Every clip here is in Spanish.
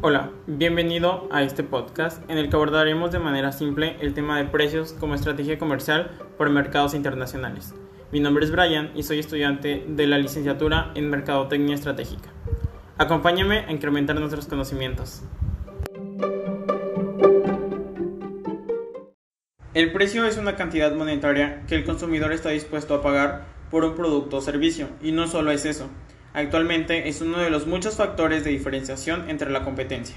Hola, bienvenido a este podcast en el que abordaremos de manera simple el tema de precios como estrategia comercial por mercados internacionales. Mi nombre es Brian y soy estudiante de la licenciatura en Mercadotecnia Estratégica. Acompáñame a incrementar nuestros conocimientos. El precio es una cantidad monetaria que el consumidor está dispuesto a pagar por un producto o servicio, y no solo es eso, Actualmente es uno de los muchos factores de diferenciación entre la competencia.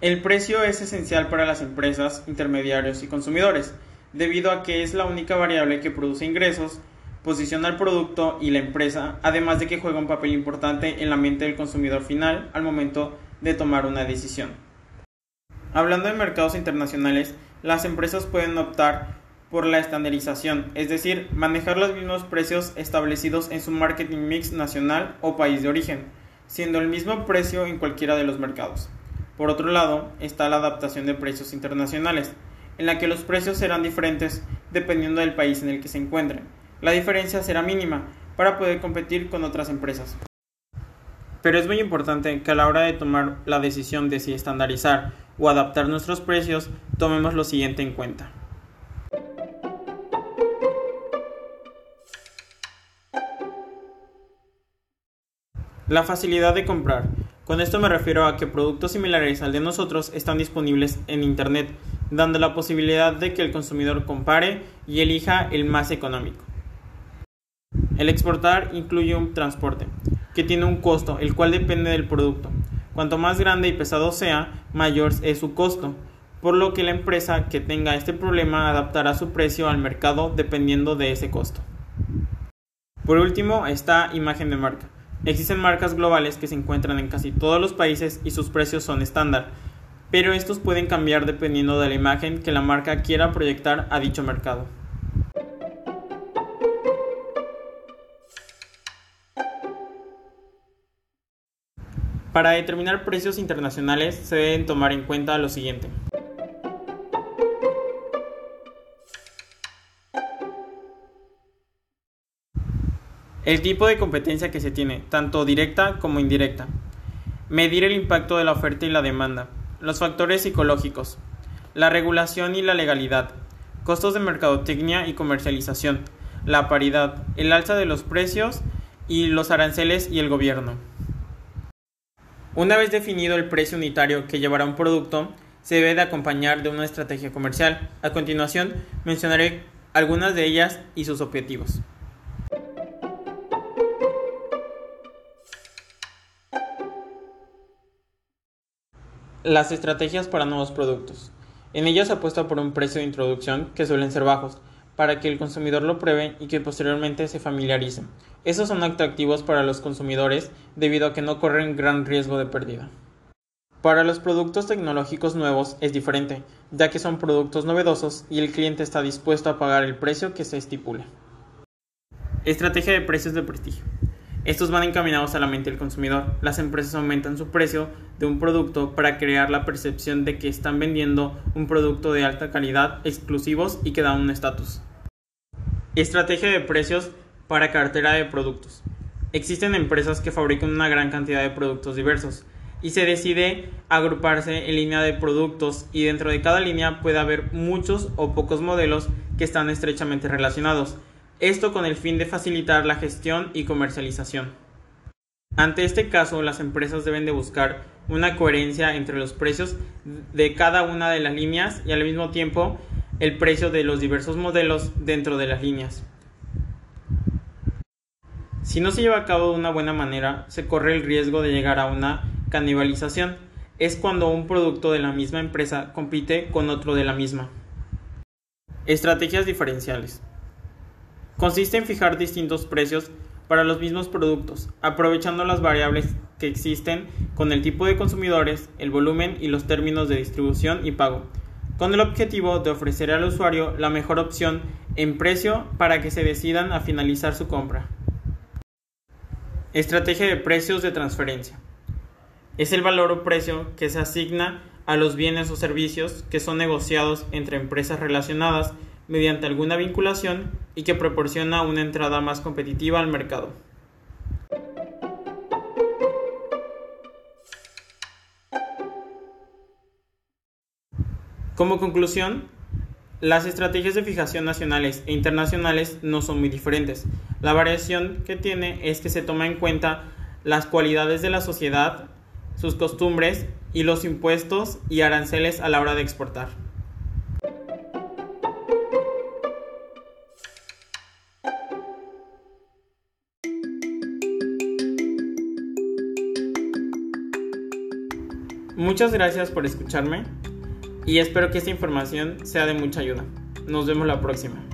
El precio es esencial para las empresas, intermediarios y consumidores, debido a que es la única variable que produce ingresos, posiciona el producto y la empresa, además de que juega un papel importante en la mente del consumidor final al momento de tomar una decisión. Hablando de mercados internacionales, las empresas pueden optar por la estandarización, es decir, manejar los mismos precios establecidos en su marketing mix nacional o país de origen, siendo el mismo precio en cualquiera de los mercados. Por otro lado, está la adaptación de precios internacionales, en la que los precios serán diferentes dependiendo del país en el que se encuentren. La diferencia será mínima para poder competir con otras empresas. Pero es muy importante que a la hora de tomar la decisión de si estandarizar o adaptar nuestros precios, tomemos lo siguiente en cuenta. La facilidad de comprar. Con esto me refiero a que productos similares al de nosotros están disponibles en Internet, dando la posibilidad de que el consumidor compare y elija el más económico. El exportar incluye un transporte, que tiene un costo, el cual depende del producto. Cuanto más grande y pesado sea, mayor es su costo, por lo que la empresa que tenga este problema adaptará su precio al mercado dependiendo de ese costo. Por último está imagen de marca Existen marcas globales que se encuentran en casi todos los países y sus precios son estándar, pero estos pueden cambiar dependiendo de la imagen que la marca quiera proyectar a dicho mercado. Para determinar precios internacionales se deben tomar en cuenta lo siguiente. El tipo de competencia que se tiene, tanto directa como indirecta. Medir el impacto de la oferta y la demanda. Los factores psicológicos. La regulación y la legalidad. Costos de mercadotecnia y comercialización. La paridad. El alza de los precios y los aranceles y el gobierno. Una vez definido el precio unitario que llevará un producto, se debe de acompañar de una estrategia comercial. A continuación, mencionaré algunas de ellas y sus objetivos. Las estrategias para nuevos productos. En ellas se apuesta por un precio de introducción que suelen ser bajos, para que el consumidor lo pruebe y que posteriormente se familiarice. Esos son atractivos para los consumidores debido a que no corren gran riesgo de pérdida. Para los productos tecnológicos nuevos es diferente, ya que son productos novedosos y el cliente está dispuesto a pagar el precio que se estipule. Estrategia de precios de prestigio. Estos van encaminados a la mente del consumidor. Las empresas aumentan su precio de un producto para crear la percepción de que están vendiendo un producto de alta calidad, exclusivos y que da un estatus. Estrategia de precios para cartera de productos. Existen empresas que fabrican una gran cantidad de productos diversos y se decide agruparse en línea de productos y dentro de cada línea puede haber muchos o pocos modelos que están estrechamente relacionados esto con el fin de facilitar la gestión y comercialización. Ante este caso, las empresas deben de buscar una coherencia entre los precios de cada una de las líneas y al mismo tiempo el precio de los diversos modelos dentro de las líneas. Si no se lleva a cabo de una buena manera, se corre el riesgo de llegar a una canibalización. Es cuando un producto de la misma empresa compite con otro de la misma. Estrategias diferenciales. Consiste en fijar distintos precios para los mismos productos, aprovechando las variables que existen con el tipo de consumidores, el volumen y los términos de distribución y pago, con el objetivo de ofrecer al usuario la mejor opción en precio para que se decidan a finalizar su compra. Estrategia de precios de transferencia. Es el valor o precio que se asigna a los bienes o servicios que son negociados entre empresas relacionadas mediante alguna vinculación y que proporciona una entrada más competitiva al mercado. Como conclusión, las estrategias de fijación nacionales e internacionales no son muy diferentes. La variación que tiene es que se toma en cuenta las cualidades de la sociedad, sus costumbres y los impuestos y aranceles a la hora de exportar. Muchas gracias por escucharme y espero que esta información sea de mucha ayuda. Nos vemos la próxima.